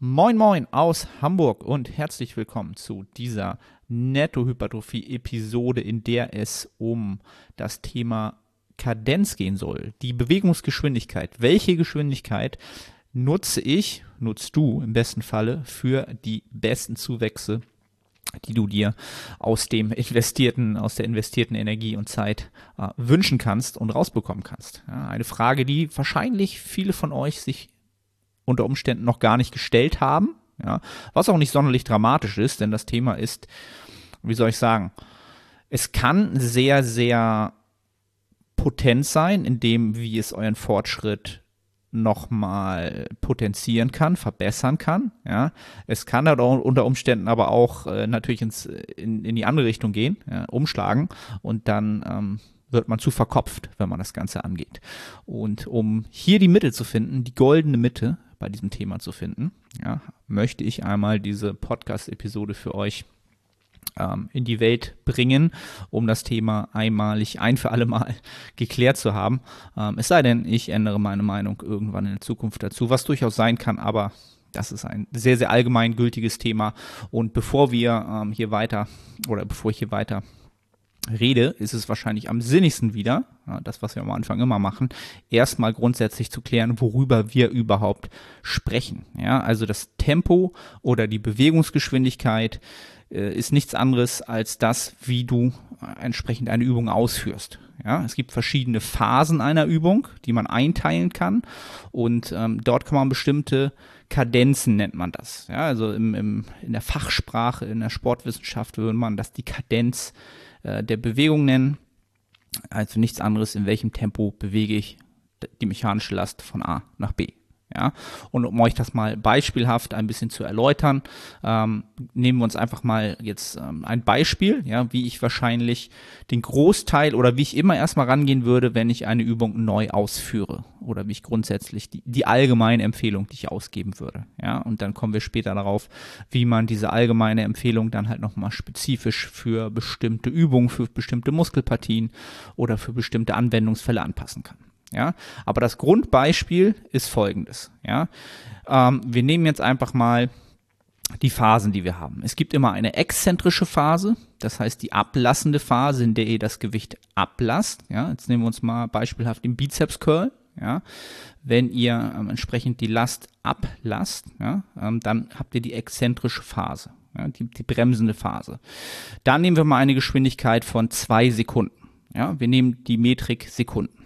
Moin Moin aus Hamburg und herzlich willkommen zu dieser Netto-Hypertrophie-Episode, in der es um das Thema Kadenz gehen soll. Die Bewegungsgeschwindigkeit. Welche Geschwindigkeit nutze ich, nutzt du im besten Falle für die besten Zuwächse die du dir aus dem investierten, aus der investierten Energie und Zeit äh, wünschen kannst und rausbekommen kannst. Ja, eine Frage, die wahrscheinlich viele von euch sich unter Umständen noch gar nicht gestellt haben, ja, was auch nicht sonderlich dramatisch ist, denn das Thema ist, wie soll ich sagen, es kann sehr, sehr potent sein, in dem, wie es euren Fortschritt nochmal potenzieren kann, verbessern kann. Ja. Es kann halt unter Umständen aber auch äh, natürlich ins, in, in die andere Richtung gehen, ja, umschlagen und dann ähm, wird man zu verkopft, wenn man das Ganze angeht. Und um hier die Mitte zu finden, die goldene Mitte bei diesem Thema zu finden, ja, möchte ich einmal diese Podcast-Episode für euch ähm, in die Welt bringen, um das Thema einmalig ein für alle Mal geklärt zu haben. Ähm, es sei denn, ich ändere meine Meinung irgendwann in der Zukunft dazu, was durchaus sein kann, aber das ist ein sehr, sehr allgemein gültiges Thema. Und bevor wir ähm, hier weiter oder bevor ich hier weiter rede, ist es wahrscheinlich am sinnigsten wieder, das, was wir am Anfang immer machen, erstmal grundsätzlich zu klären, worüber wir überhaupt sprechen. Ja, also das Tempo oder die Bewegungsgeschwindigkeit äh, ist nichts anderes als das, wie du entsprechend eine Übung ausführst. Ja, es gibt verschiedene Phasen einer Übung, die man einteilen kann und ähm, dort kann man bestimmte Kadenzen nennt man das. Ja, also im, im, in der Fachsprache, in der Sportwissenschaft würde man das die Kadenz äh, der Bewegung nennen. Also nichts anderes, in welchem Tempo bewege ich die mechanische Last von A nach B. Ja, und um euch das mal beispielhaft ein bisschen zu erläutern, ähm, nehmen wir uns einfach mal jetzt ähm, ein Beispiel, ja, wie ich wahrscheinlich den Großteil oder wie ich immer erstmal rangehen würde, wenn ich eine Übung neu ausführe oder wie ich grundsätzlich die, die allgemeine Empfehlung, die ich ausgeben würde. Ja, und dann kommen wir später darauf, wie man diese allgemeine Empfehlung dann halt nochmal spezifisch für bestimmte Übungen, für bestimmte Muskelpartien oder für bestimmte Anwendungsfälle anpassen kann. Ja, aber das Grundbeispiel ist folgendes. Ja, ähm, wir nehmen jetzt einfach mal die Phasen, die wir haben. Es gibt immer eine exzentrische Phase, das heißt die ablassende Phase, in der ihr das Gewicht ablasst. Ja, jetzt nehmen wir uns mal beispielhaft den Bizeps Curl. Ja, wenn ihr ähm, entsprechend die Last ablasst, ja, ähm, dann habt ihr die exzentrische Phase, ja, die, die bremsende Phase. Dann nehmen wir mal eine Geschwindigkeit von zwei Sekunden. Ja, wir nehmen die Metrik Sekunden.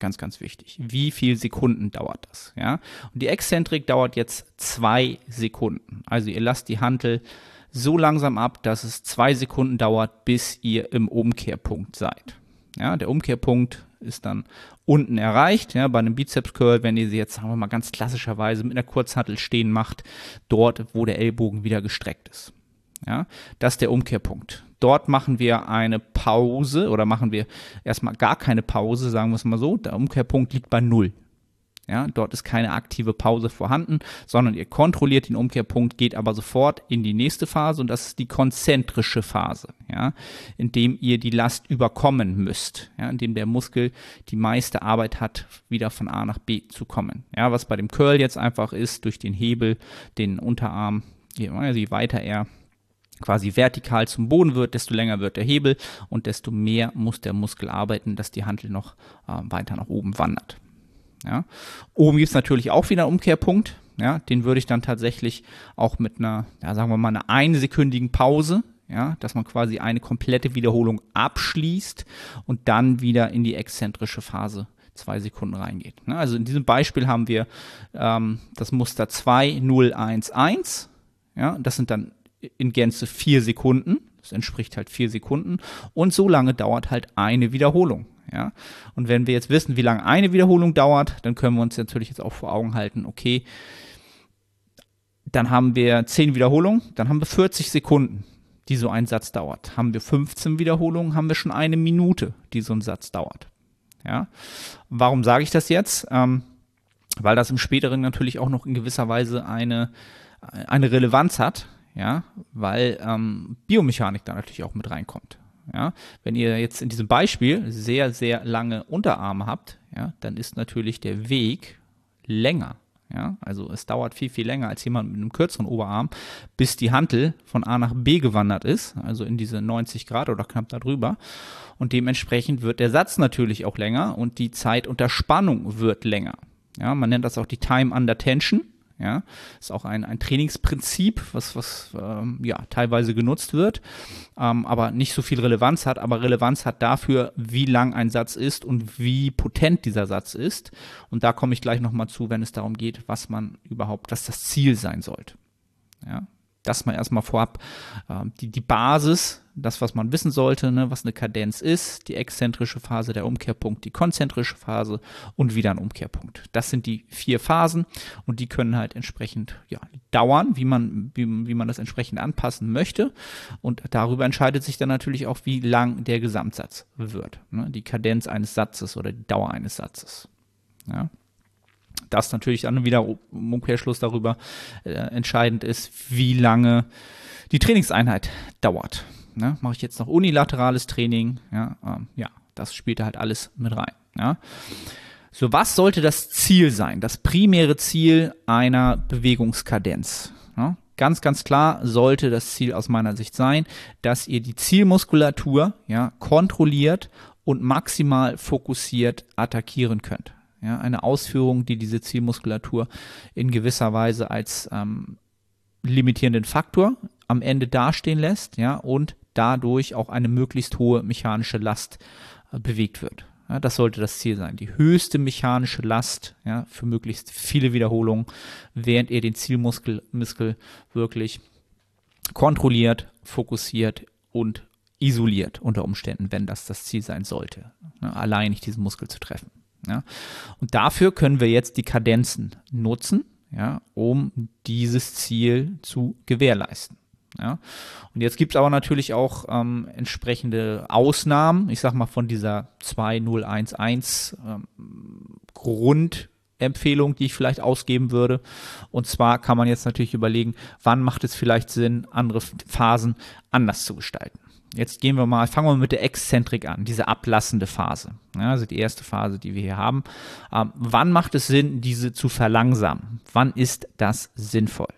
Ganz, ganz wichtig. Wie viel Sekunden dauert das? Ja? Und die Exzentrik dauert jetzt zwei Sekunden. Also ihr lasst die Hantel so langsam ab, dass es zwei Sekunden dauert, bis ihr im Umkehrpunkt seid. Ja, der Umkehrpunkt ist dann unten erreicht. Ja, bei einem Bizeps Curl, wenn ihr sie jetzt, sagen wir mal, ganz klassischerweise mit einer Kurzhantel stehen macht, dort, wo der Ellbogen wieder gestreckt ist. Ja, das ist der Umkehrpunkt. Dort machen wir eine Pause oder machen wir erstmal gar keine Pause, sagen wir es mal so. Der Umkehrpunkt liegt bei null. Ja, dort ist keine aktive Pause vorhanden, sondern ihr kontrolliert den Umkehrpunkt, geht aber sofort in die nächste Phase und das ist die konzentrische Phase, ja, indem ihr die Last überkommen müsst, ja, indem der Muskel die meiste Arbeit hat, wieder von A nach B zu kommen. Ja, was bei dem Curl jetzt einfach ist, durch den Hebel, den Unterarm, je weiter er quasi vertikal zum Boden wird, desto länger wird der Hebel und desto mehr muss der Muskel arbeiten, dass die Handel noch äh, weiter nach oben wandert. Ja. Oben gibt es natürlich auch wieder einen Umkehrpunkt. Ja, den würde ich dann tatsächlich auch mit einer, ja, sagen wir mal, einer einsekündigen Pause, ja, dass man quasi eine komplette Wiederholung abschließt und dann wieder in die exzentrische Phase zwei Sekunden reingeht. Ne? Also in diesem Beispiel haben wir ähm, das Muster 2, 0, 1, 1. Ja, das sind dann in Gänze vier Sekunden. Das entspricht halt vier Sekunden. Und so lange dauert halt eine Wiederholung. Ja? Und wenn wir jetzt wissen, wie lange eine Wiederholung dauert, dann können wir uns natürlich jetzt auch vor Augen halten, okay, dann haben wir zehn Wiederholungen, dann haben wir 40 Sekunden, die so ein Satz dauert. Haben wir 15 Wiederholungen, haben wir schon eine Minute, die so ein Satz dauert. Ja? Warum sage ich das jetzt? Ähm, weil das im späteren natürlich auch noch in gewisser Weise eine, eine Relevanz hat ja, weil ähm, Biomechanik da natürlich auch mit reinkommt. Ja, wenn ihr jetzt in diesem Beispiel sehr, sehr lange Unterarme habt, ja, dann ist natürlich der Weg länger. Ja, also es dauert viel, viel länger als jemand mit einem kürzeren Oberarm, bis die Hantel von A nach B gewandert ist, also in diese 90 Grad oder knapp darüber. Und dementsprechend wird der Satz natürlich auch länger und die Zeit unter Spannung wird länger. Ja, man nennt das auch die Time under Tension. Ja, ist auch ein, ein Trainingsprinzip, was, was ähm, ja, teilweise genutzt wird, ähm, aber nicht so viel Relevanz hat, aber Relevanz hat dafür, wie lang ein Satz ist und wie potent dieser Satz ist. Und da komme ich gleich nochmal zu, wenn es darum geht, was man überhaupt, was das Ziel sein sollte. Ja, das mal erstmal vorab. Ähm, die, die Basis, das, was man wissen sollte, ne, was eine Kadenz ist, die exzentrische Phase, der Umkehrpunkt, die konzentrische Phase und wieder ein Umkehrpunkt. Das sind die vier Phasen und die können halt entsprechend ja, dauern, wie man, wie, wie man das entsprechend anpassen möchte. Und darüber entscheidet sich dann natürlich auch, wie lang der Gesamtsatz wird. Ne, die Kadenz eines Satzes oder die Dauer eines Satzes. Ja das natürlich dann wieder im Umkehrschluss darüber äh, entscheidend ist, wie lange die Trainingseinheit dauert. Ne? Mache ich jetzt noch unilaterales Training? Ja, ähm, ja, das spielt halt alles mit rein. Ja? So, was sollte das Ziel sein? Das primäre Ziel einer Bewegungskadenz. Ja? Ganz, ganz klar sollte das Ziel aus meiner Sicht sein, dass ihr die Zielmuskulatur ja, kontrolliert und maximal fokussiert attackieren könnt. Ja, eine Ausführung, die diese Zielmuskulatur in gewisser Weise als ähm, limitierenden Faktor am Ende dastehen lässt, ja, und dadurch auch eine möglichst hohe mechanische Last äh, bewegt wird. Ja, das sollte das Ziel sein. Die höchste mechanische Last ja, für möglichst viele Wiederholungen, während ihr den Zielmuskel Muskel wirklich kontrolliert, fokussiert und isoliert unter Umständen, wenn das das Ziel sein sollte, ja, allein nicht diesen Muskel zu treffen. Ja. Und dafür können wir jetzt die Kadenzen nutzen, ja, um dieses Ziel zu gewährleisten. Ja. Und jetzt gibt es aber natürlich auch ähm, entsprechende Ausnahmen, ich sag mal von dieser 2011 ähm, Grundempfehlung, die ich vielleicht ausgeben würde. Und zwar kann man jetzt natürlich überlegen, wann macht es vielleicht Sinn, andere Phasen anders zu gestalten. Jetzt gehen wir mal, fangen wir mit der Exzentrik an, diese ablassende Phase. Ja, also die erste Phase, die wir hier haben. Ähm, wann macht es Sinn, diese zu verlangsamen? Wann ist das sinnvoll?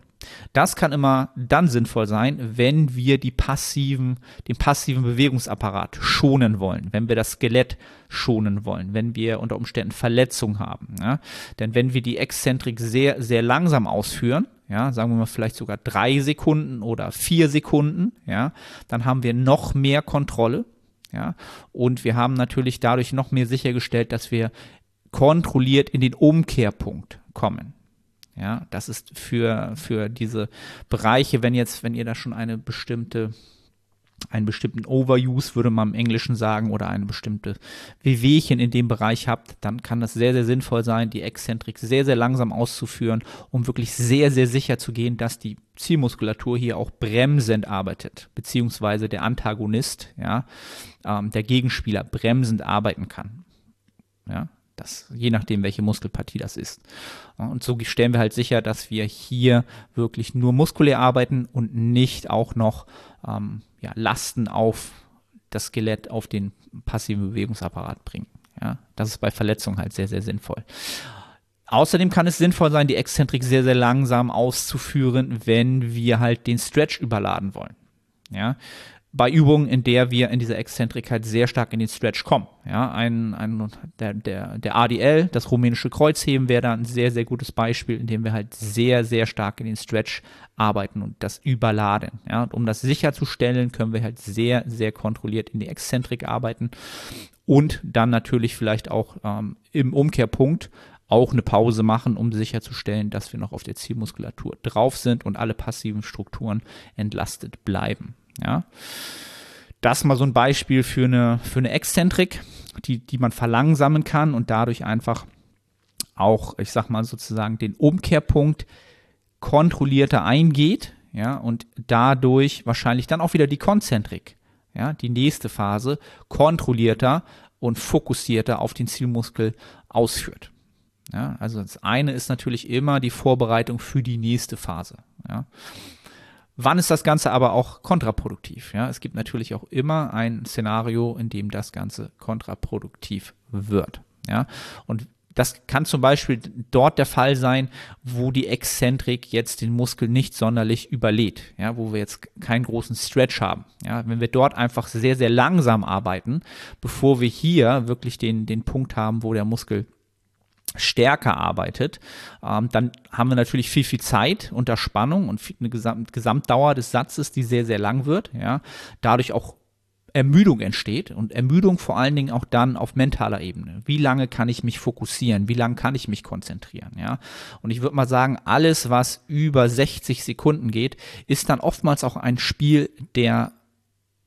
Das kann immer dann sinnvoll sein, wenn wir die passiven, den passiven Bewegungsapparat schonen wollen, wenn wir das Skelett schonen wollen, wenn wir unter Umständen Verletzungen haben. Ja? Denn wenn wir die Exzentrik sehr, sehr langsam ausführen, ja, sagen wir mal vielleicht sogar drei Sekunden oder vier Sekunden, ja, dann haben wir noch mehr Kontrolle, ja, und wir haben natürlich dadurch noch mehr sichergestellt, dass wir kontrolliert in den Umkehrpunkt kommen. Ja, das ist für, für diese Bereiche, wenn jetzt, wenn ihr da schon eine bestimmte einen bestimmten Overuse, würde man im Englischen sagen, oder eine bestimmte Wehwehchen in dem Bereich habt, dann kann das sehr, sehr sinnvoll sein, die Exzentrik sehr, sehr langsam auszuführen, um wirklich sehr, sehr sicher zu gehen, dass die Zielmuskulatur hier auch bremsend arbeitet, beziehungsweise der Antagonist, ja, ähm, der Gegenspieler bremsend arbeiten kann. Ja, das, je nachdem, welche Muskelpartie das ist. Und so stellen wir halt sicher, dass wir hier wirklich nur muskulär arbeiten und nicht auch noch ähm, ja, Lasten auf das Skelett, auf den passiven Bewegungsapparat bringen. Ja, das ist bei Verletzungen halt sehr, sehr sinnvoll. Außerdem kann es sinnvoll sein, die Exzentrik sehr, sehr langsam auszuführen, wenn wir halt den Stretch überladen wollen. Ja, bei Übungen, in der wir in dieser Exzentrikheit sehr stark in den Stretch kommen. Ja, ein, ein, der, der, der ADL, das rumänische Kreuzheben, wäre da ein sehr, sehr gutes Beispiel, in dem wir halt sehr, sehr stark in den Stretch arbeiten und das überladen. Ja, und um das sicherzustellen, können wir halt sehr, sehr kontrolliert in die Exzentrik arbeiten und dann natürlich vielleicht auch ähm, im Umkehrpunkt auch eine Pause machen, um sicherzustellen, dass wir noch auf der Zielmuskulatur drauf sind und alle passiven Strukturen entlastet bleiben. Ja. Das mal so ein Beispiel für eine, für eine Exzentrik, die, die man verlangsamen kann und dadurch einfach auch, ich sag mal sozusagen, den Umkehrpunkt kontrollierter eingeht, ja, und dadurch wahrscheinlich dann auch wieder die Konzentrik, ja, die nächste Phase kontrollierter und fokussierter auf den Zielmuskel ausführt. Ja, also das eine ist natürlich immer die Vorbereitung für die nächste Phase. Ja. Wann ist das Ganze aber auch kontraproduktiv? Ja, es gibt natürlich auch immer ein Szenario, in dem das Ganze kontraproduktiv wird. Ja, und das kann zum Beispiel dort der Fall sein, wo die Exzentrik jetzt den Muskel nicht sonderlich überlädt, ja, wo wir jetzt keinen großen Stretch haben. Ja, wenn wir dort einfach sehr, sehr langsam arbeiten, bevor wir hier wirklich den, den Punkt haben, wo der Muskel stärker arbeitet, ähm, dann haben wir natürlich viel, viel Zeit unter Spannung und eine Gesamt Gesamtdauer des Satzes, die sehr, sehr lang wird. Ja, dadurch auch Ermüdung entsteht und Ermüdung vor allen Dingen auch dann auf mentaler Ebene. Wie lange kann ich mich fokussieren? Wie lange kann ich mich konzentrieren? Ja, und ich würde mal sagen, alles, was über 60 Sekunden geht, ist dann oftmals auch ein Spiel der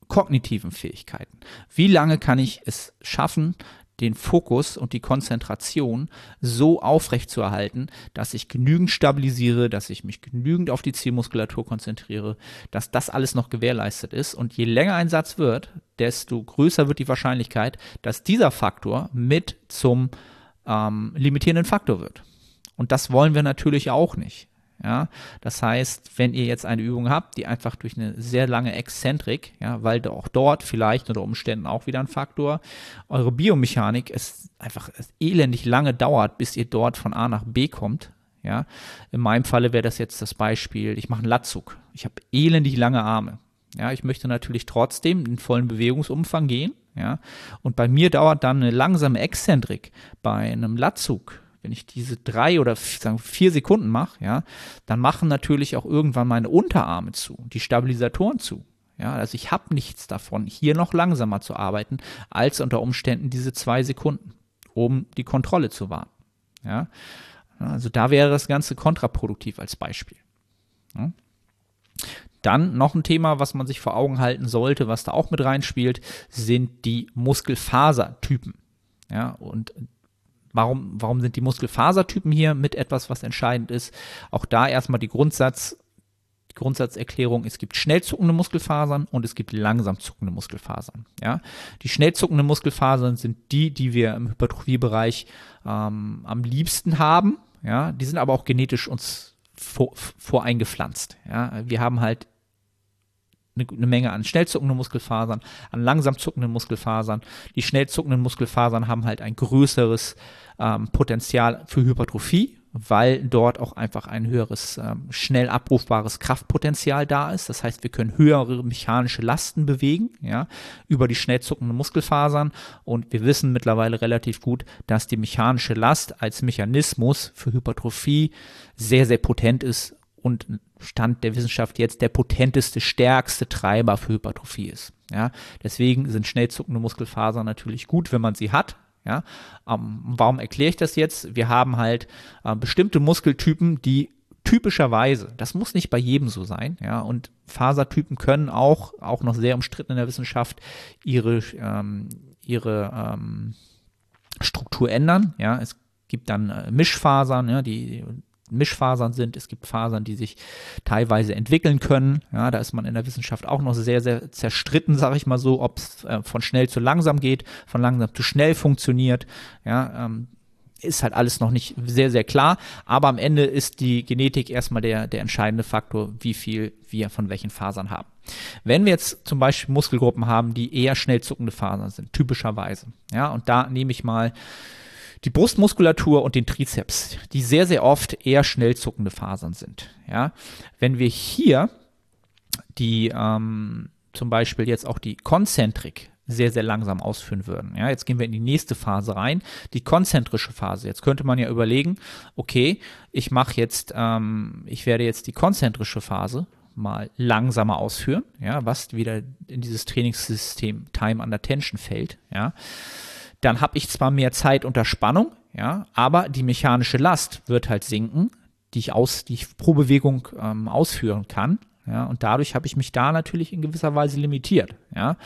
kognitiven Fähigkeiten. Wie lange kann ich es schaffen, den Fokus und die Konzentration so aufrecht zu erhalten, dass ich genügend stabilisiere, dass ich mich genügend auf die Zielmuskulatur konzentriere, dass das alles noch gewährleistet ist. Und je länger ein Satz wird, desto größer wird die Wahrscheinlichkeit, dass dieser Faktor mit zum ähm, limitierenden Faktor wird. Und das wollen wir natürlich auch nicht. Ja, das heißt, wenn ihr jetzt eine Übung habt, die einfach durch eine sehr lange Exzentrik, ja, weil auch dort vielleicht unter Umständen auch wieder ein Faktor, eure Biomechanik es einfach elendig lange dauert, bis ihr dort von A nach B kommt. Ja, in meinem Falle wäre das jetzt das Beispiel, ich mache einen Latzug. Ich habe elendig lange Arme. Ja, ich möchte natürlich trotzdem den vollen Bewegungsumfang gehen. Ja, und bei mir dauert dann eine langsame Exzentrik bei einem Latzug wenn ich diese drei oder sagen vier Sekunden mache, ja, dann machen natürlich auch irgendwann meine Unterarme zu, die Stabilisatoren zu. Ja, also ich habe nichts davon, hier noch langsamer zu arbeiten, als unter Umständen diese zwei Sekunden, um die Kontrolle zu wahren. Ja, also da wäre das Ganze kontraproduktiv als Beispiel. Ja. Dann noch ein Thema, was man sich vor Augen halten sollte, was da auch mit reinspielt, sind die Muskelfasertypen. Ja, und Warum, warum sind die Muskelfasertypen hier mit etwas, was entscheidend ist? Auch da erstmal die Grundsatz, Grundsatzerklärung, es gibt schnell zuckende Muskelfasern und es gibt langsam zuckende Muskelfasern. Ja? Die schnell zuckenden Muskelfasern sind die, die wir im Hypertrophiebereich ähm, am liebsten haben. Ja? Die sind aber auch genetisch uns vor, voreingepflanzt. Ja? Wir haben halt eine, eine Menge an schnell zuckenden Muskelfasern, an langsam zuckenden Muskelfasern. Die schnell zuckenden Muskelfasern haben halt ein größeres ähm, Potenzial für Hypertrophie, weil dort auch einfach ein höheres, ähm, schnell abrufbares Kraftpotenzial da ist. Das heißt, wir können höhere mechanische Lasten bewegen, ja, über die schnell zuckenden Muskelfasern. Und wir wissen mittlerweile relativ gut, dass die mechanische Last als Mechanismus für Hypertrophie sehr, sehr potent ist und Stand der Wissenschaft jetzt der potenteste, stärkste Treiber für Hypertrophie ist. Ja, deswegen sind schnell zuckende Muskelfasern natürlich gut, wenn man sie hat. Ja, ähm, warum erkläre ich das jetzt? Wir haben halt äh, bestimmte Muskeltypen, die typischerweise, das muss nicht bei jedem so sein, ja, und Fasertypen können auch, auch noch sehr umstritten in der Wissenschaft, ihre, ähm, ihre ähm, Struktur ändern. Ja, es gibt dann äh, Mischfasern, ja, die Mischfasern sind. Es gibt Fasern, die sich teilweise entwickeln können. Ja, da ist man in der Wissenschaft auch noch sehr, sehr zerstritten, sage ich mal so, ob es äh, von schnell zu langsam geht, von langsam zu schnell funktioniert. Ja, ähm, ist halt alles noch nicht sehr, sehr klar. Aber am Ende ist die Genetik erstmal der, der entscheidende Faktor, wie viel wir von welchen Fasern haben. Wenn wir jetzt zum Beispiel Muskelgruppen haben, die eher schnell zuckende Fasern sind, typischerweise, ja, und da nehme ich mal die Brustmuskulatur und den Trizeps, die sehr, sehr oft eher schnell zuckende Fasern sind. Ja? Wenn wir hier die ähm, zum Beispiel jetzt auch die Konzentrik sehr, sehr langsam ausführen würden. Ja, jetzt gehen wir in die nächste Phase rein, die konzentrische Phase. Jetzt könnte man ja überlegen, okay, ich mache jetzt, ähm, ich werde jetzt die konzentrische Phase mal langsamer ausführen, ja, was wieder in dieses Trainingssystem Time under Tension fällt, ja dann habe ich zwar mehr Zeit unter Spannung, ja, aber die mechanische Last wird halt sinken, die ich aus, die ich pro Bewegung ähm, ausführen kann, ja, und dadurch habe ich mich da natürlich in gewisser Weise limitiert, ja.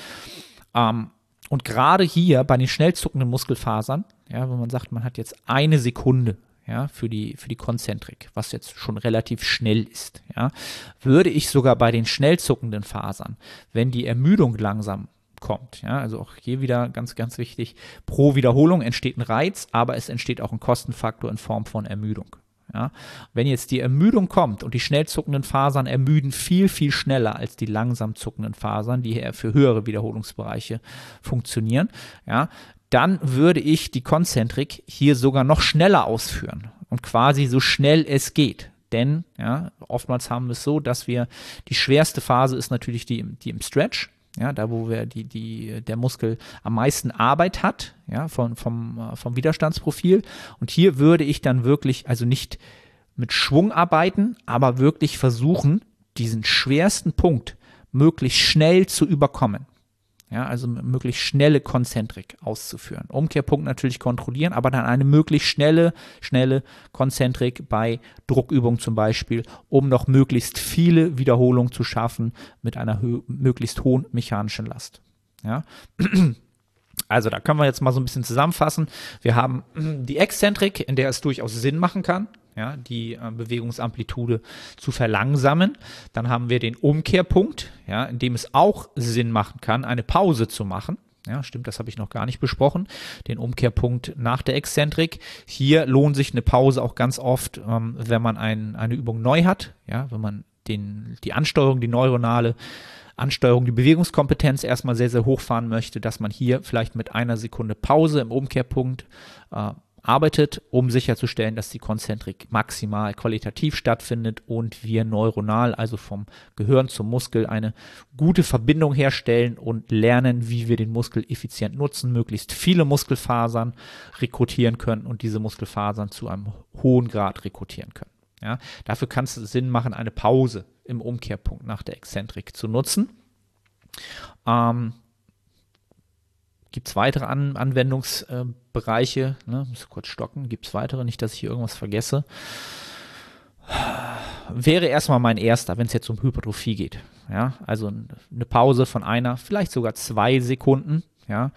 Ähm, und gerade hier bei den schnell zuckenden Muskelfasern, ja, wenn man sagt, man hat jetzt eine Sekunde, ja, für die, für die Konzentrik, was jetzt schon relativ schnell ist, ja, würde ich sogar bei den schnell zuckenden Fasern, wenn die Ermüdung langsam kommt. Ja, also auch hier wieder ganz, ganz wichtig, pro Wiederholung entsteht ein Reiz, aber es entsteht auch ein Kostenfaktor in Form von Ermüdung. Ja, wenn jetzt die Ermüdung kommt und die schnell zuckenden Fasern ermüden viel, viel schneller als die langsam zuckenden Fasern, die für höhere Wiederholungsbereiche funktionieren, ja, dann würde ich die Konzentrik hier sogar noch schneller ausführen und quasi so schnell es geht. Denn ja, oftmals haben wir es so, dass wir die schwerste Phase ist natürlich die, die im Stretch. Ja, da wo wir die, die, der Muskel am meisten Arbeit hat, ja, von, vom, äh, vom Widerstandsprofil. Und hier würde ich dann wirklich, also nicht mit Schwung arbeiten, aber wirklich versuchen, diesen schwersten Punkt möglichst schnell zu überkommen. Ja, also möglichst schnelle Konzentrik auszuführen. Umkehrpunkt natürlich kontrollieren, aber dann eine möglichst schnelle, schnelle Konzentrik bei Druckübungen zum Beispiel, um noch möglichst viele Wiederholungen zu schaffen mit einer möglichst hohen mechanischen Last. Ja. Also da können wir jetzt mal so ein bisschen zusammenfassen. Wir haben die Exzentrik, in der es durchaus Sinn machen kann, ja, die äh, Bewegungsamplitude zu verlangsamen. Dann haben wir den Umkehrpunkt, ja, in dem es auch Sinn machen kann, eine Pause zu machen. Ja, stimmt, das habe ich noch gar nicht besprochen. Den Umkehrpunkt nach der Exzentrik. Hier lohnt sich eine Pause auch ganz oft, ähm, wenn man ein, eine Übung neu hat, ja, wenn man den, die Ansteuerung, die neuronale Ansteuerung, die Bewegungskompetenz erstmal sehr, sehr hochfahren möchte, dass man hier vielleicht mit einer Sekunde Pause im Umkehrpunkt äh, arbeitet, um sicherzustellen, dass die Konzentrik maximal qualitativ stattfindet und wir neuronal, also vom Gehirn zum Muskel, eine gute Verbindung herstellen und lernen, wie wir den Muskel effizient nutzen, möglichst viele Muskelfasern rekrutieren können und diese Muskelfasern zu einem hohen Grad rekrutieren können. Ja, dafür kann es Sinn machen, eine Pause im Umkehrpunkt nach der Exzentrik zu nutzen. Ähm, Gibt es weitere An Anwendungsbereiche? Ne? Muss kurz stocken. Gibt es weitere? Nicht, dass ich hier irgendwas vergesse. Wäre erstmal mein erster, wenn es jetzt um Hypertrophie geht. Ja, also eine Pause von einer, vielleicht sogar zwei Sekunden. Ja,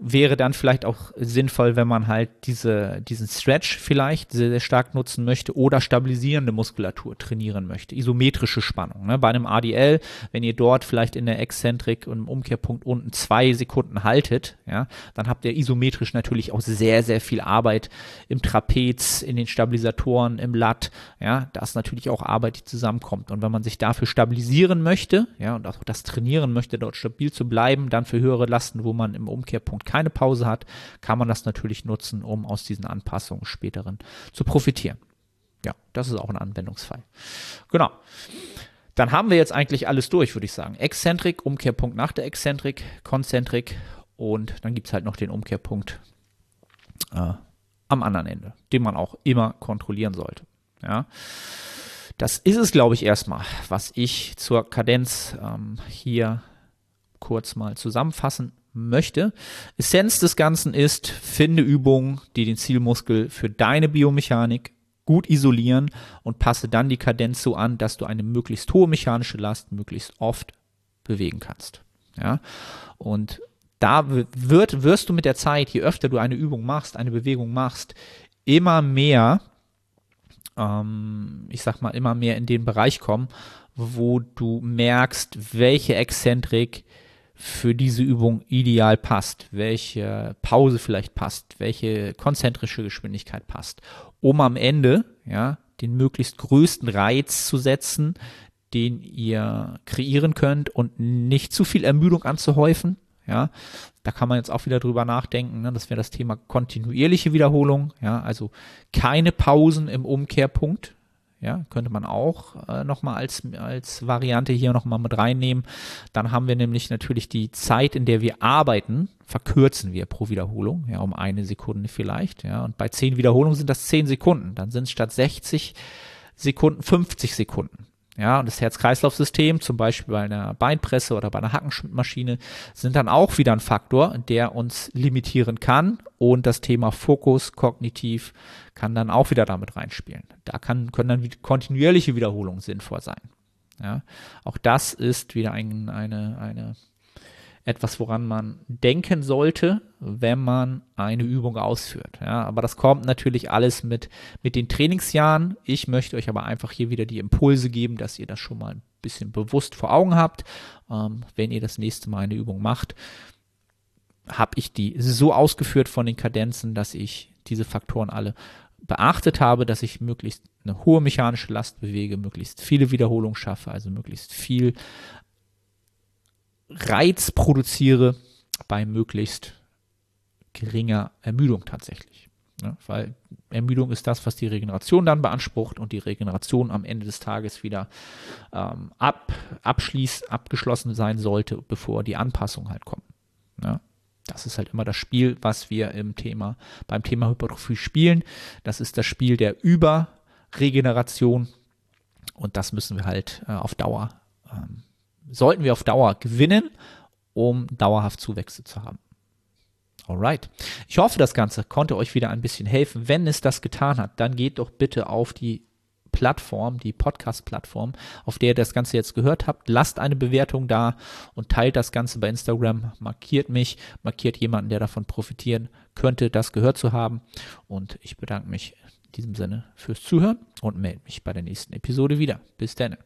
wäre dann vielleicht auch sinnvoll, wenn man halt diese, diesen Stretch vielleicht sehr, sehr stark nutzen möchte oder stabilisierende Muskulatur trainieren möchte, isometrische Spannung. Ne? Bei einem ADL, wenn ihr dort vielleicht in der Exzentrik und im Umkehrpunkt unten zwei Sekunden haltet, ja, dann habt ihr isometrisch natürlich auch sehr, sehr viel Arbeit im Trapez, in den Stabilisatoren, im Lat. Ja, da ist natürlich auch Arbeit, die zusammenkommt. Und wenn man sich dafür stabilisieren möchte, ja, und auch das trainieren möchte, dort stabil zu bleiben, dann für höhere Lasten, wo man im Umkehrpunkt keine Pause hat, kann man das natürlich nutzen, um aus diesen Anpassungen späteren zu profitieren. Ja, das ist auch ein Anwendungsfall. Genau. Dann haben wir jetzt eigentlich alles durch, würde ich sagen. Exzentrik, Umkehrpunkt nach der Exzentrik, Konzentrik und dann gibt es halt noch den Umkehrpunkt äh, am anderen Ende, den man auch immer kontrollieren sollte. Ja. Das ist es, glaube ich, erstmal, was ich zur Kadenz ähm, hier kurz mal zusammenfassen möchte. Essenz des Ganzen ist, finde Übungen, die den Zielmuskel für deine Biomechanik gut isolieren und passe dann die Kadenz so an, dass du eine möglichst hohe mechanische Last möglichst oft bewegen kannst. Ja? Und da wird, wirst du mit der Zeit, je öfter du eine Übung machst, eine Bewegung machst, immer mehr, ähm, ich sag mal, immer mehr in den Bereich kommen, wo du merkst, welche Exzentrik für diese Übung ideal passt, welche Pause vielleicht passt, welche konzentrische Geschwindigkeit passt, um am Ende ja, den möglichst größten Reiz zu setzen, den ihr kreieren könnt und nicht zu viel Ermüdung anzuhäufen. Ja, da kann man jetzt auch wieder drüber nachdenken. Ne? Das wäre das Thema kontinuierliche Wiederholung. Ja, also keine Pausen im Umkehrpunkt. Ja, könnte man auch äh, nochmal als, als Variante hier nochmal mit reinnehmen. Dann haben wir nämlich natürlich die Zeit, in der wir arbeiten, verkürzen wir pro Wiederholung, ja, um eine Sekunde vielleicht. Ja, und bei zehn Wiederholungen sind das zehn Sekunden. Dann sind es statt 60 Sekunden 50 Sekunden. Ja, und das Herz-Kreislauf-System, zum Beispiel bei einer Beinpresse oder bei einer Hackenschmiedmaschine, sind dann auch wieder ein Faktor, der uns limitieren kann. Und das Thema Fokus, kognitiv, kann dann auch wieder damit reinspielen. Da kann, können dann kontinuierliche Wiederholungen sinnvoll sein. Ja, auch das ist wieder ein, eine, eine etwas, woran man denken sollte, wenn man eine Übung ausführt. Ja, aber das kommt natürlich alles mit, mit den Trainingsjahren. Ich möchte euch aber einfach hier wieder die Impulse geben, dass ihr das schon mal ein bisschen bewusst vor Augen habt. Ähm, wenn ihr das nächste Mal eine Übung macht, habe ich die so ausgeführt von den Kadenzen, dass ich diese Faktoren alle beachtet habe, dass ich möglichst eine hohe mechanische Last bewege, möglichst viele Wiederholungen schaffe, also möglichst viel Reiz produziere bei möglichst geringer Ermüdung tatsächlich. Ja, weil Ermüdung ist das, was die Regeneration dann beansprucht und die Regeneration am Ende des Tages wieder ähm, ab, abschließt, abgeschlossen sein sollte, bevor die Anpassung halt kommt. Ja, das ist halt immer das Spiel, was wir im Thema, beim Thema Hypertrophie spielen. Das ist das Spiel der Überregeneration und das müssen wir halt äh, auf Dauer, ähm, sollten wir auf Dauer gewinnen, um dauerhaft Zuwächse zu haben. Alright. Ich hoffe, das Ganze konnte euch wieder ein bisschen helfen. Wenn es das getan hat, dann geht doch bitte auf die Plattform, die Podcast-Plattform, auf der ihr das Ganze jetzt gehört habt. Lasst eine Bewertung da und teilt das Ganze bei Instagram. Markiert mich, markiert jemanden, der davon profitieren könnte, das gehört zu haben. Und ich bedanke mich in diesem Sinne fürs Zuhören und melde mich bei der nächsten Episode wieder. Bis dann.